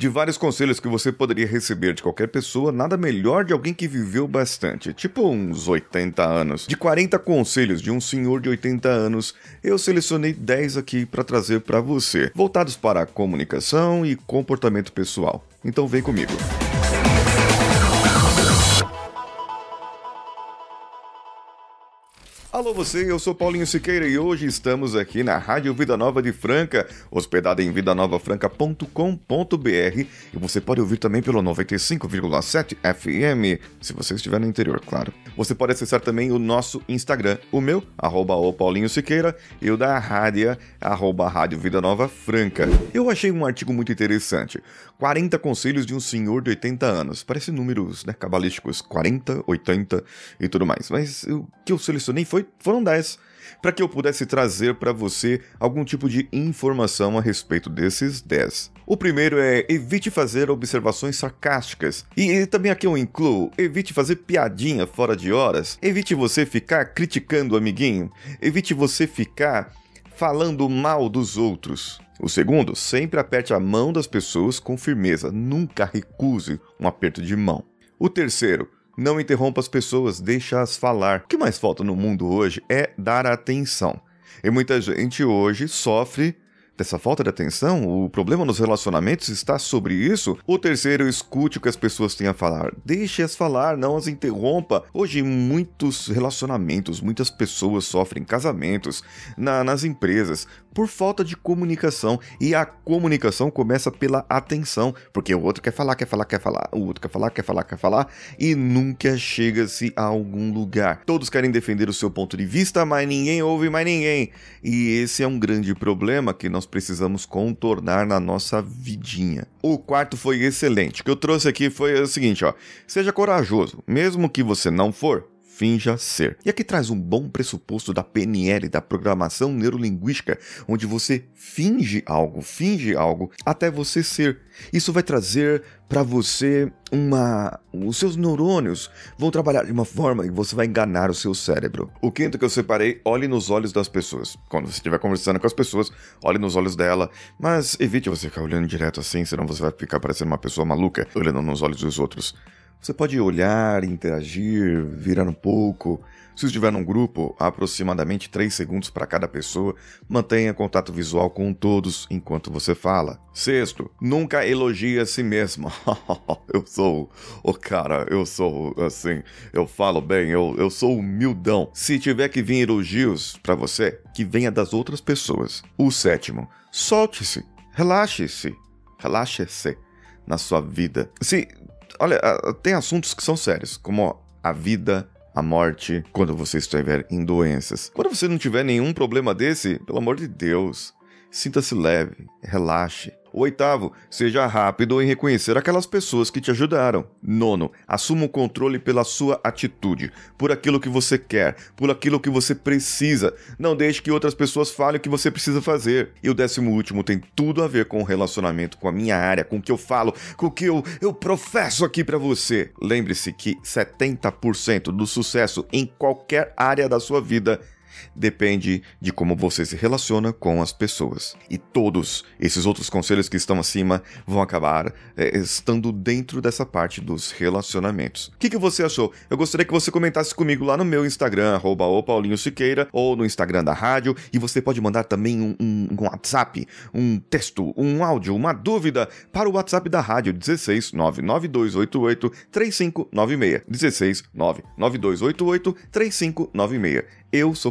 De vários conselhos que você poderia receber de qualquer pessoa, nada melhor de alguém que viveu bastante, tipo uns 80 anos. De 40 conselhos de um senhor de 80 anos, eu selecionei 10 aqui para trazer para você, voltados para comunicação e comportamento pessoal. Então vem comigo. Alô você, eu sou Paulinho Siqueira e hoje estamos aqui na Rádio Vida Nova de Franca, hospedada em vidanovafranca.com.br e você pode ouvir também pelo 95,7 FM, se você estiver no interior, claro. Você pode acessar também o nosso Instagram, o meu, arroba o Paulinho Siqueira, e o da Rádia, arroba Rádio Vida Nova Franca. Eu achei um artigo muito interessante. 40 conselhos de um senhor de 80 anos. Parece números né, cabalísticos, 40, 80 e tudo mais. Mas o que eu selecionei foi, foram 10 para que eu pudesse trazer para você algum tipo de informação a respeito desses 10. O primeiro é evite fazer observações sarcásticas. E também aqui eu incluo, evite fazer piadinha fora de horas. Evite você ficar criticando o amiguinho. Evite você ficar falando mal dos outros. O segundo, sempre aperte a mão das pessoas com firmeza, nunca recuse um aperto de mão. O terceiro, não interrompa as pessoas, deixa-as falar. O que mais falta no mundo hoje é dar atenção. E muita gente hoje sofre dessa falta de atenção? O problema nos relacionamentos está sobre isso? O terceiro, escute o que as pessoas têm a falar. Deixe-as falar, não as interrompa. Hoje, muitos relacionamentos, muitas pessoas sofrem casamentos na, nas empresas por falta de comunicação. E a comunicação começa pela atenção, porque o outro quer falar, quer falar, quer falar, o outro quer falar, quer falar, quer falar, e nunca chega-se a algum lugar. Todos querem defender o seu ponto de vista, mas ninguém ouve mais ninguém. E esse é um grande problema que nós precisamos contornar na nossa vidinha. O quarto foi excelente. O que eu trouxe aqui foi o seguinte, ó: seja corajoso, mesmo que você não for, finja ser. E aqui traz um bom pressuposto da PNL, da programação neurolinguística, onde você finge algo, finge algo até você ser. Isso vai trazer para você uma. Os seus neurônios vão trabalhar de uma forma e você vai enganar o seu cérebro. O quinto que eu separei, olhe nos olhos das pessoas. Quando você estiver conversando com as pessoas, olhe nos olhos dela, mas evite você ficar olhando direto assim, senão você vai ficar parecendo uma pessoa maluca olhando nos olhos dos outros. Você pode olhar, interagir, virar um pouco. Se estiver num grupo, aproximadamente 3 segundos para cada pessoa, mantenha contato visual com todos enquanto você fala. Sexto, nunca elogie a si mesmo. eu sou o cara, eu sou assim, eu falo bem, eu, eu sou humildão. Se tiver que vir elogios para você, que venha das outras pessoas. O sétimo, solte-se, relaxe-se, relaxe-se na sua vida. Se Olha, tem assuntos que são sérios, como a vida, a morte, quando você estiver em doenças. Quando você não tiver nenhum problema desse, pelo amor de Deus, sinta-se leve, relaxe. Oitavo, seja rápido em reconhecer aquelas pessoas que te ajudaram. Nono, assuma o controle pela sua atitude, por aquilo que você quer, por aquilo que você precisa. Não deixe que outras pessoas falem o que você precisa fazer. E o décimo último tem tudo a ver com o relacionamento, com a minha área, com o que eu falo, com o que eu, eu professo aqui para você. Lembre-se que 70% do sucesso em qualquer área da sua vida depende de como você se relaciona com as pessoas. E todos esses outros conselhos que estão acima vão acabar é, estando dentro dessa parte dos relacionamentos. O que, que você achou? Eu gostaria que você comentasse comigo lá no meu Instagram, arroba Siqueira, ou no Instagram da rádio, e você pode mandar também um, um, um WhatsApp, um texto, um áudio, uma dúvida para o WhatsApp da rádio 16 99288 3596. 16 99288 3596. Eu sou